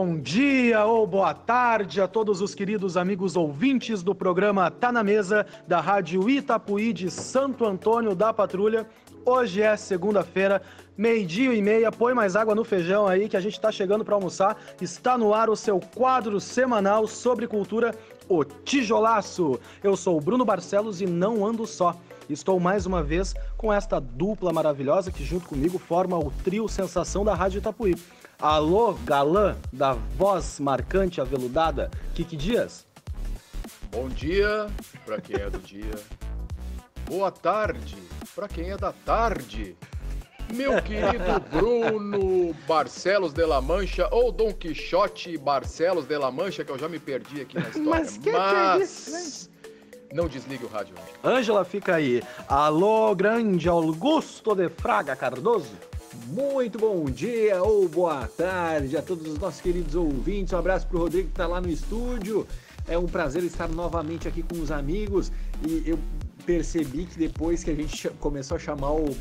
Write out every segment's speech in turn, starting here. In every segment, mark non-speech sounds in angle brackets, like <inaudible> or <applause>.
Bom dia ou boa tarde a todos os queridos amigos ouvintes do programa Tá na Mesa da Rádio Itapuí de Santo Antônio da Patrulha. Hoje é segunda-feira, meio-dia e meia. Põe mais água no feijão aí que a gente tá chegando para almoçar. Está no ar o seu quadro semanal sobre cultura, o Tijolaço. Eu sou o Bruno Barcelos e não ando só. Estou mais uma vez com esta dupla maravilhosa que junto comigo forma o trio Sensação da Rádio Itapuí. Alô, galã da voz marcante aveludada, Kiki Dias. Bom dia para quem é do dia. Boa tarde para quem é da tarde. Meu <laughs> querido Bruno Barcelos de la Mancha, ou Dom Quixote Barcelos de la Mancha, que eu já me perdi aqui na história. Mas que que é isso, não desligue o rádio. Ângela fica aí. Alô, grande Augusto de Fraga Cardoso. Muito bom dia ou boa tarde a todos os nossos queridos ouvintes. Um abraço pro Rodrigo que está lá no estúdio. É um prazer estar novamente aqui com os amigos e eu percebi que depois que a gente começou a chamar o,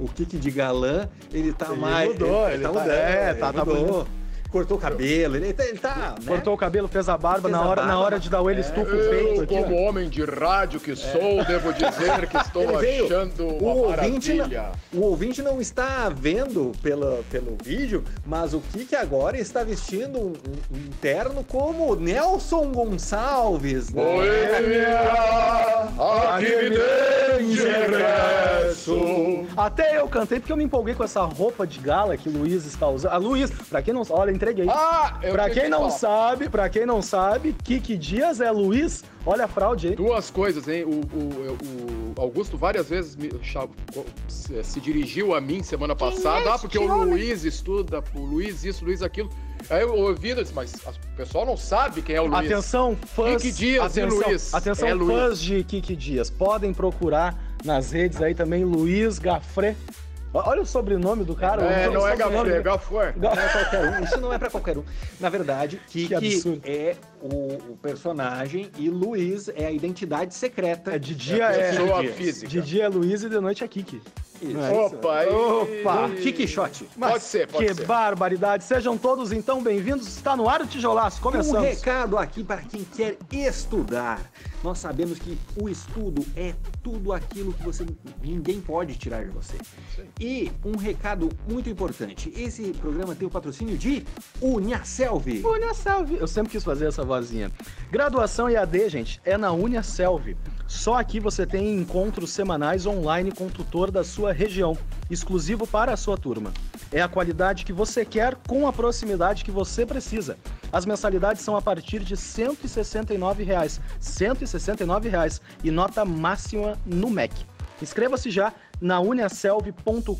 o Kiki de galã, ele tá Ele mais. mudou, ele tá- mudando, é, ele tá- tá mudou. bonito. Cortou o cabelo, ele tá. Ele tá né? Cortou o cabelo, fez a barba, Fez na a hora, na barba. hora de dar o ele estufa o peito Eu, aqui. como homem de rádio que sou, devo dizer que estou Ele veio. achando O uma ouvinte, maravilha. não, o ouvinte não está vendo pela, pelo vídeo, mas o Kiki agora está vestindo um, um- um terno como Nelson Gonçalves. né? Boêmia, aqui me regresso. Até eu cantei porque eu me empolguei com essa roupa de gala que o Luiz está usando. A Luiz, pra quem não sabe, olha, entreguei. Ah, eu pra quem que não falar. sabe, pra quem não sabe, Kiki Dias é Luiz. Olha a fraude aí. Duas coisas, hein? O, o- o Augusto várias vezes me se, dirigiu a mim semana passada. ah, porque o Luiz estuda, o Luiz isso, o Luiz aquilo. Aí eu ouvi, eu disse, mas o pessoal não sabe quem é o Luiz. Atenção, fãs. Kiki Dias e atenção, Luiz. Atenção, É Luiz. fãs de Kiki Dias. Podem procurar nas redes aí também Luiz Gafré. Olha o sobrenome do cara. É, não é Gafé, é. Não é qualquer um, isso não é pra qualquer um. Na verdade, Kiki absurdo. é o, o personagem e Luiz é a identidade secreta. É, de dia É é. pessoa física. De dia é Luiz e de noite é Kiki. Isso. É isso? Opa, Opa, Kiki Shot. Pode ser, pode que ser. barbaridade. Sejam todos então bem-vindos. Está no ar o Tijolaço. Um Começamos. recado aqui para quem quer estudar. Nós sabemos que o estudo é tudo aquilo que você ninguém pode tirar de você. E um recado muito importante. Esse programa tem o patrocínio de Uniaselv. Uniaselv. Eu sempre quis fazer essa vozinha. Graduação EAD, gente, é na Uniaselv. Só aqui você tem encontros semanais online com o tutor da sua região, exclusivo para a sua turma. É a qualidade que você quer com a proximidade que você precisa. As mensalidades são a partir de 169 reais, 169 reais, e nota máxima no MEC. Inscreva-se já na uniaselv.com.br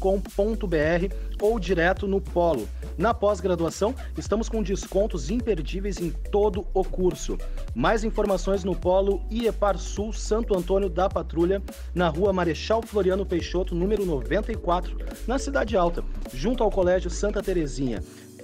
ou direto no Polo. Na pós-graduação, estamos com descontos imperdíveis em todo o curso. Mais informações no Polo IEPAR Sul Santo Antônio da Patrulha, na rua Marechal Floriano Peixoto, número 94, na Cidade Alta, junto ao Colégio Santa Terezinha.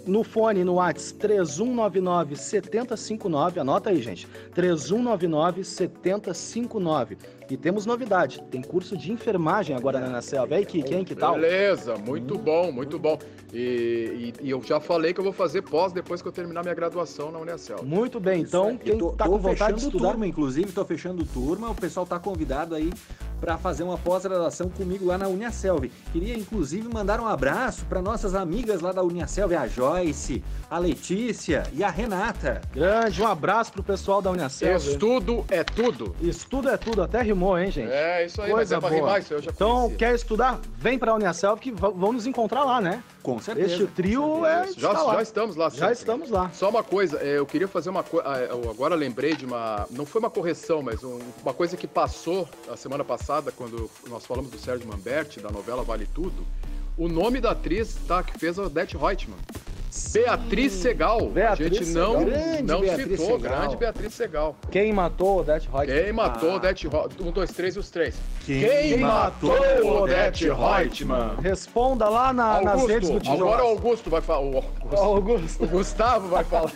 No fone, no Whats 3199 7059, anota aí, gente. 3199 7059. E temos novidade, tem curso de enfermagem agora na Selva. E aí, Kiki, hein, que tal? Beleza, muito bom, muito bom. E, e- e eu já falei que eu vou fazer pós depois que eu terminar minha graduação na Unicel. Muito bem, então quem tô, tá tô com vontade de estudar, turma, inclusive, tô fechando turma. O pessoal tá convidado aí para fazer uma pós-graduação comigo lá na Uniaselv. Queria, inclusive, mandar um abraço para nossas amigas lá da Uniaselv, a Joyce, a Letícia e a Renata. grande, um abraço pro pessoal da Uniaselv. Estudo é tudo. Estudo é tudo, até rimou, hein, gente? É, isso aí, Coisa mas é pra boa. rimar isso, eu já Então, conhecia. quer estudar? Vem pra Uniaselv que vão nos encontrar lá, né? Com certeza. Este trio é. Já, está lá. já estamos lá. Já sempre. estamos lá. Só uma coisa, é, eu queria fazer uma coisa. Agora lembrei de uma. Não foi uma correção, mas um- uma coisa que passou a semana passada, quando nós falamos do Sérgio Manberti, da novela Vale Tudo. O nome da atriz tá, que fez a Odete Reutemann. Beatriz Segal. Beatriz a gente não, Segal. Grande não Beatriz citou. Segal. Grande Beatriz Segal. Quem matou Odete Reutemann? Quem matou Ah. Odete Reutemann? Um, dois, três e os três. Quem matou Odete Reutemann? Responda lá na- nas redes do Tijolo. agora o Augusto vai falar. O o O Gustavo vai falar.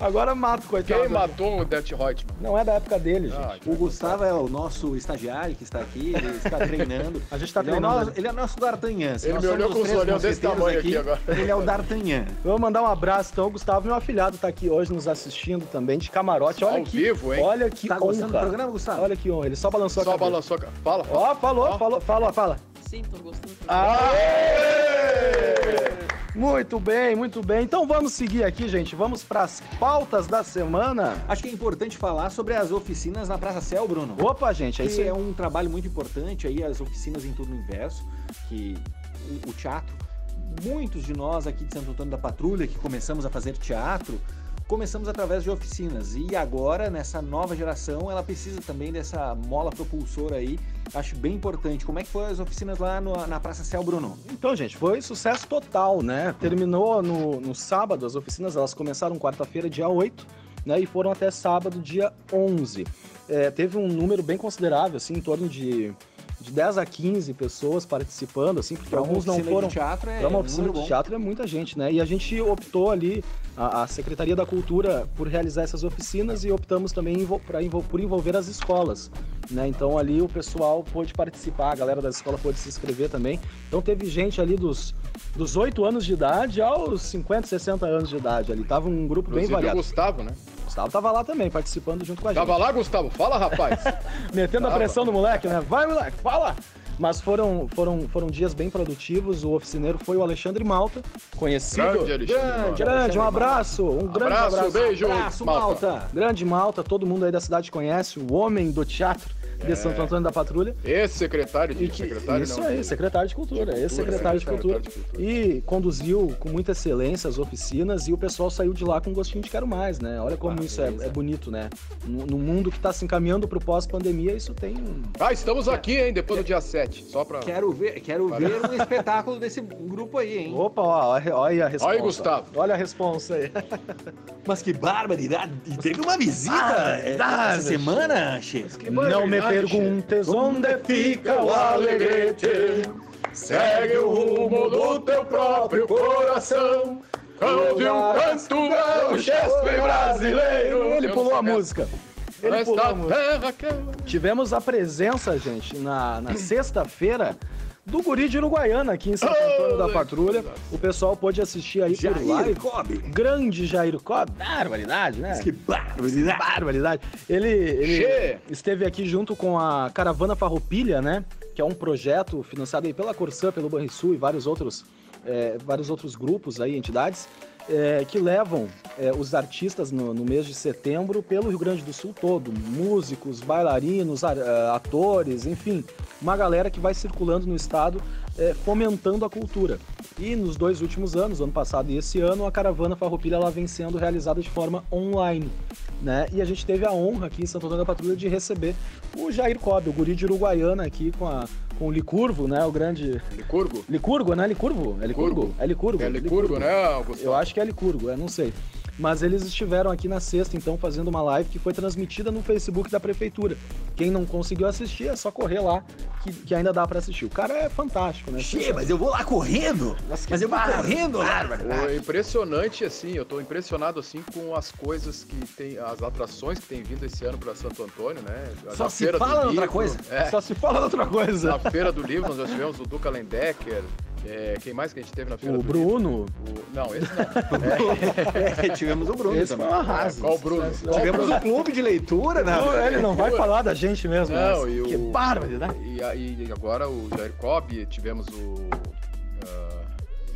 Agora mato, coitado. Quem matou o Det Reutemann? Não é da época dele, gente. Ah, O Gustavo é o nosso estagiário que está aqui, ele está <laughs> treinando. A gente tá ele É o treinando nosso, ele é o nosso D'Artagnan. Ele nós me olhou com os olhão desse tamanho aqui agora. Ele é o D'Artagnan. Vou mandar um abraço, então. O Gustavo, meu afilhado, tá aqui hoje nos assistindo também, de camarote. Olha Ao que, vivo, hein? Olha que Tá gostando do honra. programa, Gustavo? Olha que honra. Ele só balançou Só a cabeça. balançou a Fala, fala. Ó, falou, Ó. falou, fala, fala. Sim, tô gostando. Muito bem, muito bem. Então vamos seguir aqui, gente. Vamos para as pautas da semana. Acho que é importante falar sobre as oficinas na Praça Céu, Bruno. Opa, gente, é isso é um trabalho muito importante aí, as oficinas em turno inverso, que o, o teatro, muitos de nós aqui de Santo Antônio da Patrulha, que começamos a fazer teatro, começamos através de oficinas. E agora, nessa nova geração, ela precisa também dessa mola propulsora aí. Acho bem importante. Como é que foram as oficinas lá no- na Praça Céu, Bruno? Então, gente, foi sucesso total, né? Terminou no, no sábado, as oficinas elas começaram quarta-feira, dia 8, né? E foram até sábado, dia 11. É, teve um número bem considerável, assim, em torno de, de 10 a 15 pessoas participando, assim, porque Pra uma alguns não foram. teatro é Para uma um oficina de teatro é muita gente, né? E a gente optou ali, a, a Secretaria da Cultura, por realizar essas oficinas e optamos também envol- pra por envolver as escolas. Né? Então ali o pessoal pôde participar, a galera da escola pôde se inscrever também. Então teve gente ali dos, dos 8 anos de idade aos 50, 60 anos de idade ali. Tava um grupo bem Inclusive o variado. Gustavo, né? Gustavo tava lá também, participando junto com a gente. Tava lá, Gustavo? Fala, rapaz. <laughs> Metendo a Tava. pressão no moleque, né? Vai, moleque, fala! Mas foram, foram, foram dias bem produtivos. O oficineiro foi o Alexandre Malta, conhecido. Grande Alexandre. Grande. Malta. Grande, um abraço, um grande Abraço, abraço. beijo, Abraço, Malta. Malta! Grande Malta, todo mundo aí da cidade conhece, o homem do teatro de É. Santo Antônio da Patrulha. Ex-secretário de E que- secretário, isso não, aí, de- secretário de Cultura, de ex-secretário de Cultura, Cultura. secretário de Cultura. E conduziu com muita excelência as oficinas e o pessoal saiu de lá com um gostinho de quero mais, né? Olha como Ah, isso é, é bonito, né? No, no mundo que está se encaminhando para o pós-pandemia, isso tem um... Ah, estamos aqui, hein, depois do dia 7. Só pra. Quero ver, quero ver um espetáculo desse grupo aí, hein? Opa, ó, olha olha a resposta. Aí, Gustavo. Olha a resposta aí. Mas que barbaridade! E teve uma visita Barbaridade, essa semana, chefe. Não me perguntes onde fica o alegrete. Segue o rumo do teu próprio coração. Ouve um canto, um gesto brasileiro. Ele pulou a música. Ele pulou a música. Tivemos a presença, gente, na, na sexta-feira do Guri de Uruguaiana aqui em Santo Antônio da Oh, Patrulha. verdade. O pessoal pôde assistir aí por Jair live. Cobb. Grande Jair Cobb. Barbaridade, né? Que barbaridade! Barbaridade. Ele, ele Che. esteve aqui junto com a Caravana Farroupilha, né? Que é um projeto financiado aí pela Corsã, pelo Banrisul e vários outros, é, vários outros grupos aí, entidades, é, que levam é, os artistas no, no mês de setembro pelo Rio Grande do Sul todo. Músicos, bailarinos, ar- é, atores, enfim. Uma galera que vai circulando no estado é, fomentando a cultura. E nos dois últimos anos, ano passado e esse ano, a Caravana Farroupilha ela vem sendo realizada de forma online. Né? E a gente teve a honra aqui em Santo Antônio da Patrulha de receber o Jair Cobb, o guri de Uruguaiana aqui com, a, com o Licurvo, né? O grande... Licurgo? Licurgo, né? Licurvo? É Licurgo? Licurgo. É Licurgo. É Licurgo, né, Augusto? Eu acho que é Licurgo, é, não sei. Mas eles estiveram aqui na sexta, então, fazendo uma live que foi transmitida no Facebook da Prefeitura. Quem não conseguiu assistir, é só correr lá, que, que ainda dá pra assistir. O cara é fantástico, né? Che, mas eu vou lá correndo! Mas eu vou correndo lá! É impressionante, assim, eu tô impressionado, assim, com as coisas que tem, as atrações que tem vindo esse ano para Santo Antônio, né? Só Na se Feira do fala outra Livro, coisa. É, Só se fala outra coisa. na Feira do Livro nós já tivemos o Duca Lendecker, é, quem mais que a gente teve na Feira O do Bruno, Livro? O- não, esse não. <laughs> É, tivemos o Bruno esse foi também. arraso. Qual o Bruno? Qual Tivemos Bruno? o clube de leitura, né? Ele não vai falar da gente mesmo. Não, mas e o- Que barbaridade. E, aí, e agora o Jair Cobb, tivemos o... ah,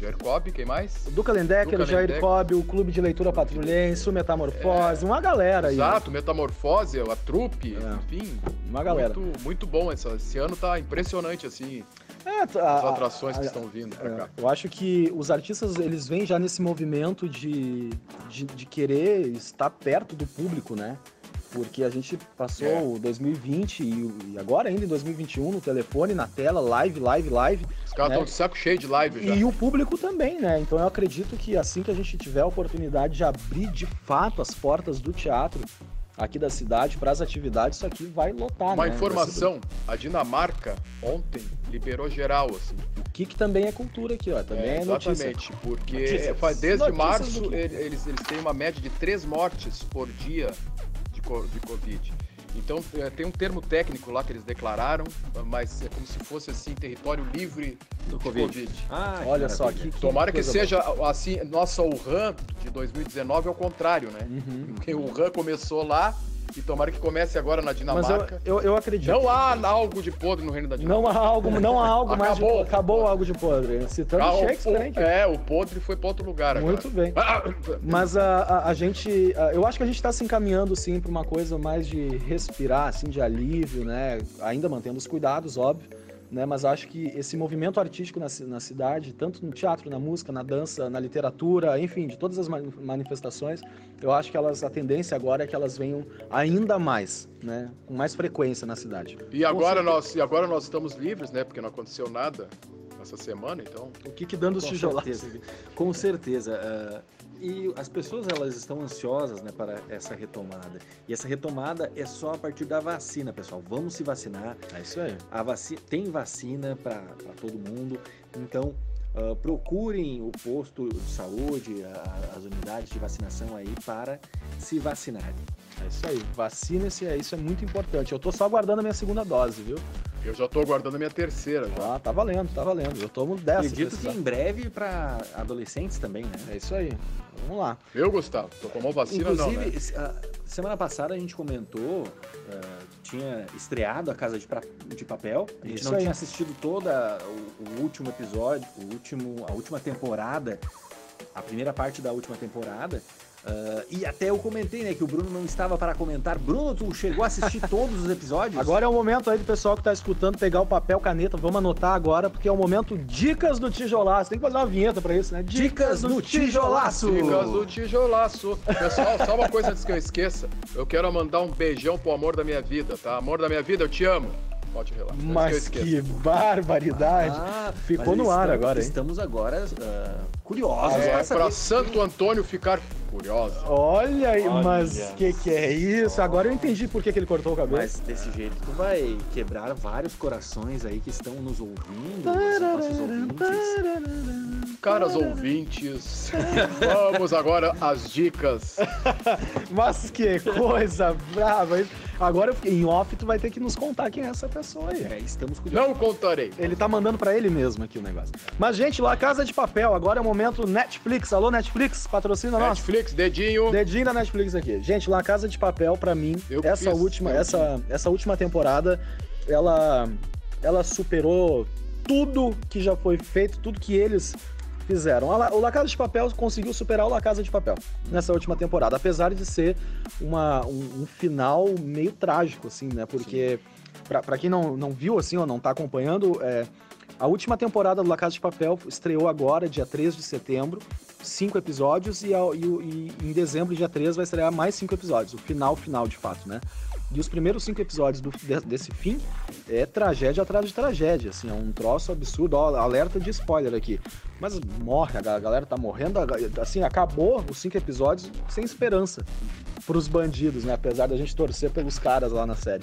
Jair Cobb, quem mais? O Duca Lendecker, Duca o Jair. Cobb, o Clube de Leitura Patrulhense, o Metamorfose, uma galera aí. Exato, Metamorfose, a trupe, É. enfim. Uma galera. Muito, muito bom essa, esse ano tá impressionante, assim, É, as a- atrações que a- estão vindo pra É, cá. eu acho que os artistas eles vêm já nesse movimento de, de, de querer estar perto do público, né? Porque a gente passou É. o 2020 e, e agora ainda em 2021 no telefone, na tela, live, live, live. Os caras né? estão de saco cheio de live já. E o público também, né? Então eu acredito que assim que a gente tiver a oportunidade de abrir de fato as portas do teatro aqui da cidade para as atividades, isso aqui vai lotar. Uma né? informação: a Dinamarca ontem liberou geral, assim. O que, também é cultura aqui, ó. Também é, é exatamente, porque Notícias. faz- desde Notícias março eles, eles têm uma média de três mortes por dia de, de Covid. Então eh, tem um termo técnico lá que eles declararam, mas é como se fosse assim território livre Do Covid. Covid. Ah, Olha só, que, que Tomara que seja assim, nossa Wuhan de 2019 é o contrário, né? Uhum. Porque o Wuhan começou lá e tomara que comece agora na Mas eu, Dinamarca. eu, eu acredito. Não há algo de podre no reino da Dinamarca. Não há algo, não há algo mais de Acabou. acabou algo de podre. Citando Ah, o- Shakespeare, hein? o, é, o podre foi para outro lugar agora. Muito bem. Ah, Mas a, a, a gente, a- eu acho que a gente está se encaminhando sim para uma coisa mais de respirar, assim, de alívio, né? Ainda mantendo os cuidados, óbvio, né? Mas acho que esse movimento artístico na, na cidade, tanto no teatro, na música, na dança, na literatura, enfim, de todas as mani- manifestações, eu acho que elas, a tendência agora é que elas venham ainda mais, né? Com mais frequência na cidade. E agora nós, e agora nós estamos livres, né? Porque não aconteceu nada essa semana, então. O que que dando os certeza. Com certeza. ah, e as pessoas elas estão ansiosas né, para essa retomada. E essa retomada é só a partir da vacina, pessoal. Vamos se vacinar. É isso aí. A vaci tem vacina para todo mundo. Então, ah, procurem o posto de saúde, a- as unidades de vacinação aí para se vacinarem. É isso aí. Vacine-se, é, isso é muito importante. Eu tô só aguardando a minha segunda dose, viu? Eu já tô aguardando a minha terceira já. Ah, tá valendo, tá valendo. Eu tomo 10 se Acredito que em breve para adolescentes também, né? É isso aí. Vamos lá. Eu, Gustavo, tu tomou vacina Inclusive, não, né? semana passada a gente comentou, ah, tinha estreado a Casa de, Pra- de Papel. A gente Isso não aí. tinha assistido toda o, o último episódio, o último, a última temporada, a primeira parte da última temporada. Ah, e até eu comentei, né, que o Bruno não estava para comentar. Bruno, tu chegou a assistir <laughs> todos os episódios? Agora é o momento aí do pessoal que tá escutando pegar o papel, caneta. Vamos anotar agora, porque é o momento Dicas do Tijolaço. Tem que fazer uma vinheta pra isso, né? Dicas do Tijolaço. Dicas do tijolaço. Pessoal, só uma coisa antes que eu esqueça. Eu quero mandar um beijão pro amor da minha vida, tá? Amor da minha vida, eu te amo. Pode relaxar. antes Mas que que barbaridade. Ah, Ficou no ar estamos- agora, hein? Estamos agora ah, curiosos É, para saber. Santo Antônio ficar curiosa. Olha aí, mas que que é isso? Agora eu entendi por que, que ele cortou o cabelo. Mas desse jeito tu vai quebrar vários corações aí que estão nos ouvindo, ouvintes. Caras ouvintes, vamos agora às dicas. <laughs> Mas que coisa brava. Agora eu fiquei- em off tu vai ter que nos contar quem é essa pessoa aí. É, estamos curiosos. Não contarei. Ele tá mandando pra ele mesmo aqui o negócio. Mas, gente, lá Casa de Papel, agora é o momento Netflix. Alô, Netflix, patrocina nós. Netflix, dedinho. Dedinho da Netflix aqui. Gente, lá Casa de Papel, pra mim, Eu essa fiz, última, eu essa, essa última temporada, ela, ela superou tudo que já foi feito, tudo que eles fizeram. O La Casa de Papel conseguiu superar o La Casa de Papel nessa última temporada, apesar de ser uma, um, um final meio trágico, assim, né? Porque, pra, pra quem não, não viu, assim, ou não tá acompanhando, é, a última temporada do La Casa de Papel estreou agora, dia 3 de setembro, cinco episódios, e, e e em dezembro, dia 3, vai estrear mais cinco episódios, o final, final, de fato, né? E os primeiros cinco episódios do- de- desse fim é tragédia atrás de tragédia, assim, é um troço absurdo, ó, alerta de spoiler aqui. Mas morre, a ga- a galera tá morrendo, assim, acabou os cinco episódios sem esperança pros bandidos, né? Apesar da gente torcer pelos caras lá na série.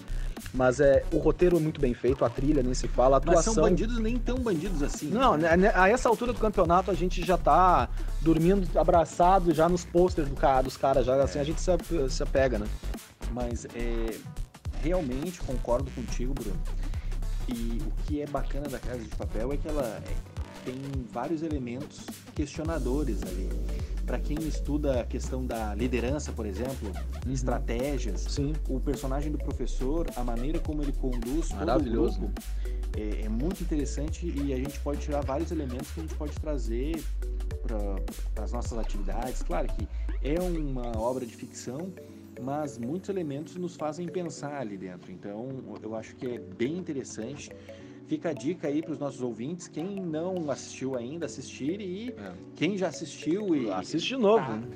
Mas é, o roteiro é muito bem feito, a trilha nem se fala, a Mas atuação... são bandidos nem tão bandidos assim. Não, né, né, a essa altura do campeonato a gente já tá dormindo abraçado já nos posters do cara, dos caras, já assim a gente se, se apega, né? Mas é, realmente concordo contigo, Bruno. E o que é bacana da Casa de Papel é que ela é, tem vários elementos questionadores ali. Para quem estuda a questão da liderança, por exemplo, estratégias, Sim. o personagem do professor, a maneira como ele conduz todo o Maravilhoso. grupo, é, é muito interessante e a gente pode tirar vários elementos que a gente pode trazer para as nossas atividades. Claro que é uma obra de ficção, mas muitos elementos nos fazem pensar ali dentro. Então, eu acho que é bem interessante. Fica a dica aí para os nossos ouvintes, quem não assistiu ainda, assistir e É. quem já assistiu e Assiste de novo. Tá. né?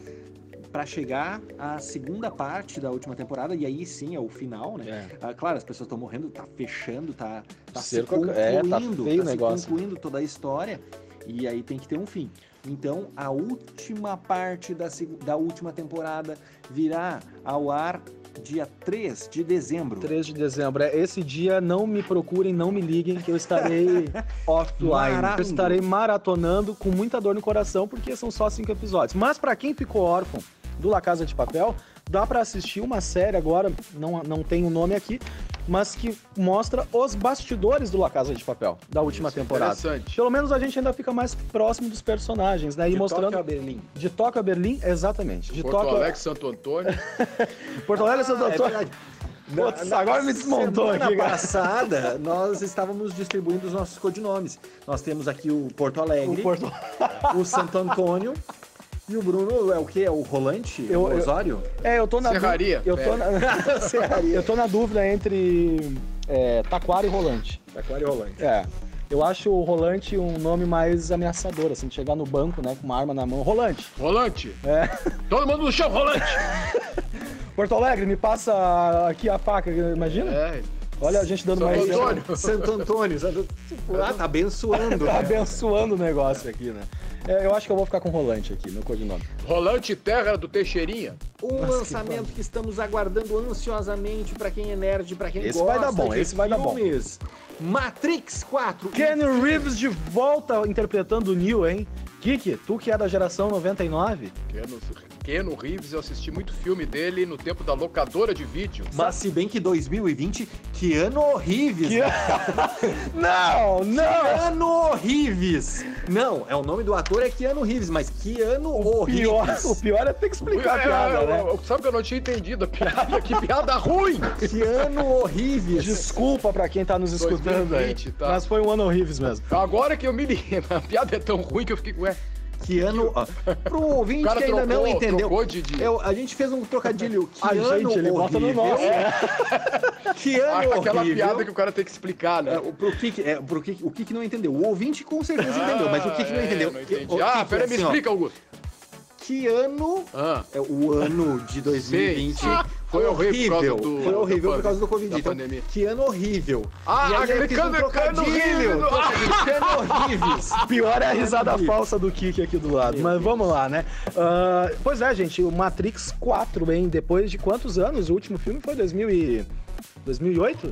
para chegar à segunda parte da última temporada e aí sim é o final, né? É. Ah, claro, as pessoas estão morrendo, tá fechando, tá, tá se Cerco- concluindo, é, tá o se negócio. concluindo toda a história e aí tem que ter um fim. Então, a última parte da, da última temporada virá ao ar dia 3 de dezembro. 3 de dezembro. É, esse dia não me procurem, não me liguem, que eu estarei <laughs> offline. Marando. Eu estarei maratonando com muita dor no coração, porque são só cinco episódios. Mas pra quem ficou órfão do La Casa de Papel, dá pra assistir uma série agora, não, não tem o nome aqui, mas que mostra os bastidores do La Casa de Papel, da última Isso é temporada. Interessante. Pelo menos a gente ainda fica mais próximo dos personagens, né? E de mostrando. Tóquio a Berlim. De Tóquio a Berlim, exatamente. De Porto Tóquio Alegre, Santo Antônio. <laughs> Porto Alegre, Santo Ah, é Antônio. verdade. Putz, agora me desmontou semana aqui, cara. passada, nós estávamos distribuindo os nossos codinomes. Nós temos aqui o Porto Alegre, O Porto... o Santo Antônio <laughs> e o Bruno é o quê? É o Rolante? Eu- o eu- Osório? É, eu tô na Serraria. dú- Eu tô na... <laughs> Serraria. eu tô na dúvida entre é, Taquara e Rolante. Taquara e Rolante. É. Eu acho o Rolante um nome mais ameaçador, assim, de chegar no banco, né, com uma arma na mão. Rolante. Rolante. É. Todo mundo no chão, rolante. <laughs> Porto Alegre, me passa aqui a faca, imagina? É. Olha a gente dando Santo mais... Antônio. Santo Antônio. Santo... Tipo, <laughs> ah, tá abençoando. Tá né? abençoando o negócio aqui, né? É, eu acho que eu vou ficar com Rolante aqui, meu codinome. Rolante Terra do Teixeirinha. Um Nossa, lançamento que, estamos aguardando ansiosamente pra quem é nerd, pra quem Esse gosta vai dar bom, esse vai dar bom. Matrix 4. Keanu Reeves de volta interpretando o Neo, hein? Kiki, tu que é da geração 99, Keanu, Keanu Reeves, eu assisti muito filme dele no tempo da locadora de vídeo. Mas se bem que 2020, Keanu Reeves. Que- não, não! Keanu Reeves. Não, é o nome do ator é Keanu Reeves, mas Keanu Pior, Reeves. o pior é ter que explicar a É, piada, eu- né? Sabe que eu não tinha entendido a piada? Que piada ruim! Keanu Reeves. Desculpa pra quem tá nos escutando aí. 2020, tá. Mas foi um ano horrível mesmo. Agora que eu me liguei, <laughs> a piada é tão ruim que eu fiquei, ué, Keanu. ó, Pro ouvinte que ainda trocou, não entendeu. eu- a gente fez um trocadilho. <laughs> A Keanu gente, ele bota no nosso? <laughs> Keanu aquela horrível. piada que o cara tem que explicar, né? É, pro Kik, é, pro Kik, o Kik não entendeu. O ouvinte com certeza entendeu, mas o Kik não é, entendeu. Não entendi. O ah, peraí, me assim, ó, explica, Augusto. Que ano Ah, é o ano de 2020 Sei. Foi horrível por causa do- foi horrível por causa do Covid. da Então, pandemia. que ano horrível. Ah, e aí aquele eu fiz um cano- trocadilho. Reeves. <laughs> Pior é a risada Horrível. falsa do Kiki aqui do lado. Mas vamos lá, né? Ah, pois é, gente, o Matrix 4, hein? Depois de quantos anos? O último filme foi 2000 e... 2008?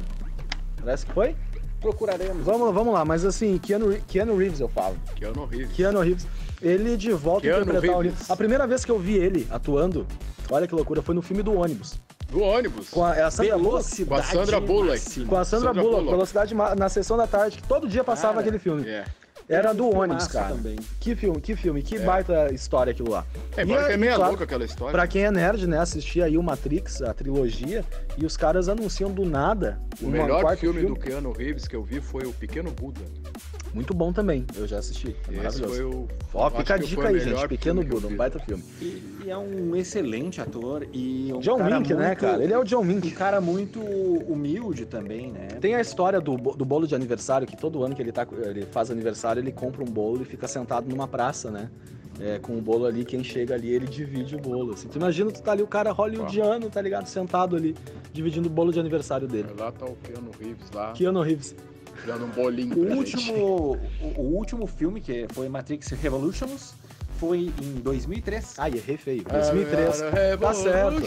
Parece que foi? Procuraremos. Vamos, vamos lá, mas assim, Keanu, Keanu Reeves eu falo. Keanu Reeves. Keanu Reeves, ele de volta a Keanu interpretar. Reeves. A primeira vez que eu vi ele atuando, olha que loucura, foi no filme do ônibus. Do ônibus. Com a, é a Sandra Bullock. Velocidade. Com a Sandra Bullock. máxima. Com a Sandra, Sandra Bullock, Bullock. Velocidade na sessão da tarde, que todo dia passava Cara, aquele filme. É. Era do ônibus, cara. também. Que filme, que filme, que baita história aquilo lá. É, E é aí, meia claro, louca aquela história. Pra quem é nerd, né, assistir aí o Matrix, a trilogia, e os caras anunciam do nada O melhor quarto filme, do Keanu Reeves que eu vi foi o Pequeno Buda. Muito bom também, eu já assisti. É Esse maravilhoso. foi o. Ó, fica a dica aí, gente. Pequeno Buda, um baita filme. E, e é um excelente ator e um John cara Mink, né, muito- cara? Ele é o John Um Mink. cara muito humilde também, né? Tem a história do, do bolo de aniversário, que todo ano que ele, tá, ele faz aniversário, ele compra um bolo e fica sentado numa praça, né? É, com o bolo ali, quem chega ali, ele divide o bolo. Assim. Tu imagina, tu tá ali, o cara hollywoodiano, tá ligado? Sentado ali, dividindo o bolo de aniversário dele. Lá tá o Keanu Reeves lá, Keanu Reeves. dando um bolinho O último, o, o último filme, que foi Matrix Revolutions, foi em 2003. Ai, errei feio. 2003. Tá certo.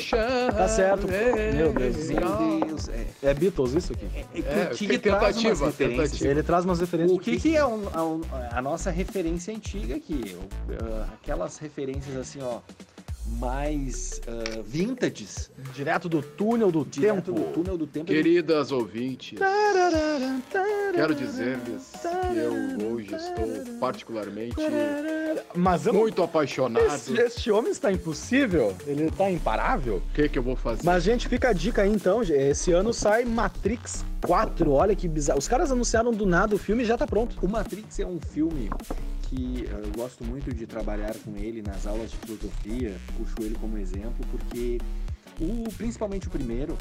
Tá certo. Meu Deus. Meu É, É Beatles isso aqui? é, É, o que, tem que traz umas referências. tentativa. Ele traz umas referências. O que, que é um- a, um- a nossa referência antiga aqui? Aquelas referências assim, ó, mais ah, vintages, Direto do túnel do direto tempo. do túnel do tempo. Queridas ouvintes, quero dizer-lhes que eu hoje estou particularmente Mas eu muito apaixonado. Esse, este homem está impossível? Ele está imparável? O que que eu vou fazer? Mas, gente, fica a dica aí então. gente. Esse ano sai Matrix 4. Olha que bizarro. Os caras anunciaram do nada o filme e já tá pronto. O Matrix é um filme que ah, eu gosto muito de trabalhar com ele nas aulas de filosofia, puxo ele como exemplo, porque o, principalmente o primeiro,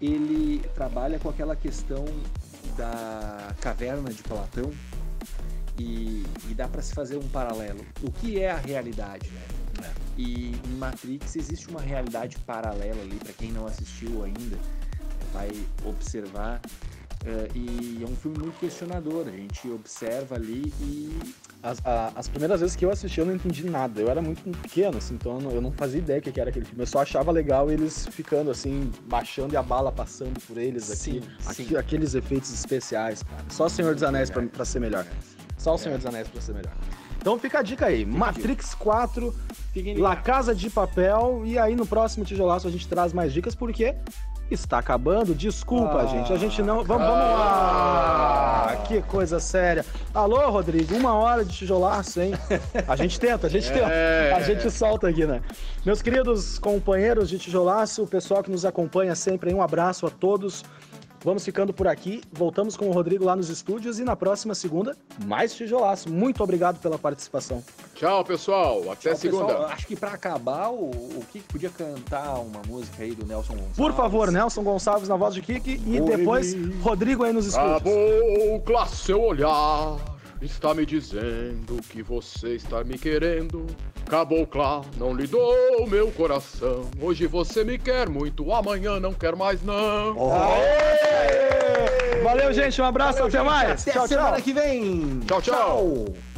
ele trabalha com aquela questão da caverna de Platão e, e dá para se fazer um paralelo. O que é a realidade, né? E em Matrix existe uma realidade paralela ali, para quem não assistiu ainda, vai observar. Eh, e é um filme muito questionador. A gente observa ali e as, a, as primeiras vezes que eu assisti eu não entendi nada. Eu era muito pequeno, assim, então eu não, eu não fazia ideia o que era aquele filme. Eu só achava legal eles ficando assim, baixando e a bala passando por eles aqui. Sim, Aqui- sim. aqueles efeitos especiais, cara. Só o Senhor dos Anéis pra, pra ser melhor. Só o É. Senhor dos Anéis pra ser melhor. Então fica a dica aí. Matrix 4, Fiquem La ligados. Casa de Papel. E aí no próximo tijolaço a gente traz mais dicas, porque está acabando. Desculpa, Ah, gente. A gente não. Vamos, vamos lá! Que coisa séria. Alô, Rodrigo, uma hora de tijolaço, hein? A gente tenta, a gente <laughs> tenta. É. A gente solta aqui, né? Meus queridos companheiros de tijolaço, o pessoal que nos acompanha sempre, um abraço a todos. Vamos ficando por aqui. Voltamos com o Rodrigo lá nos estúdios e na próxima segunda, mais tijolaço. Muito obrigado pela participação. Tchau, pessoal. Até Tchau, segunda. pessoal. acho que pra acabar, o, o Kiki podia cantar uma música aí do Nelson Gonçalves. Por favor, Nelson Gonçalves na voz de Kiki e Oi. depois Rodrigo aí nos estúdios. Cabocla, seu olhar está me dizendo que você está me querendo. Cabocla, não lhe dou meu coração. Hoje você me quer muito, amanhã não quer mais não. Aê! Valeu, gente. Um abraço. até mais. Até tchau, semana tchau. que vem. Tchau, tchau. tchau.